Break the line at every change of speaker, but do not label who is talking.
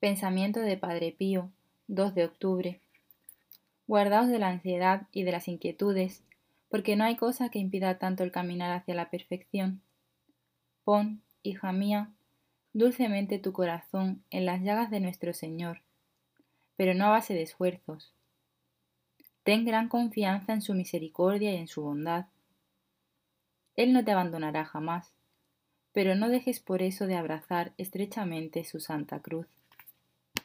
Pensamiento de Padre Pío, 2 de octubre. Guardaos de la ansiedad y de las inquietudes, porque no hay cosa que impida tanto el caminar hacia la perfección. Pon, hija mía, dulcemente tu corazón en las llagas de nuestro Señor, pero no a base de esfuerzos. Ten gran confianza en su misericordia y en su bondad. Él no te abandonará jamás, pero no dejes por eso de abrazar estrechamente su santa cruz.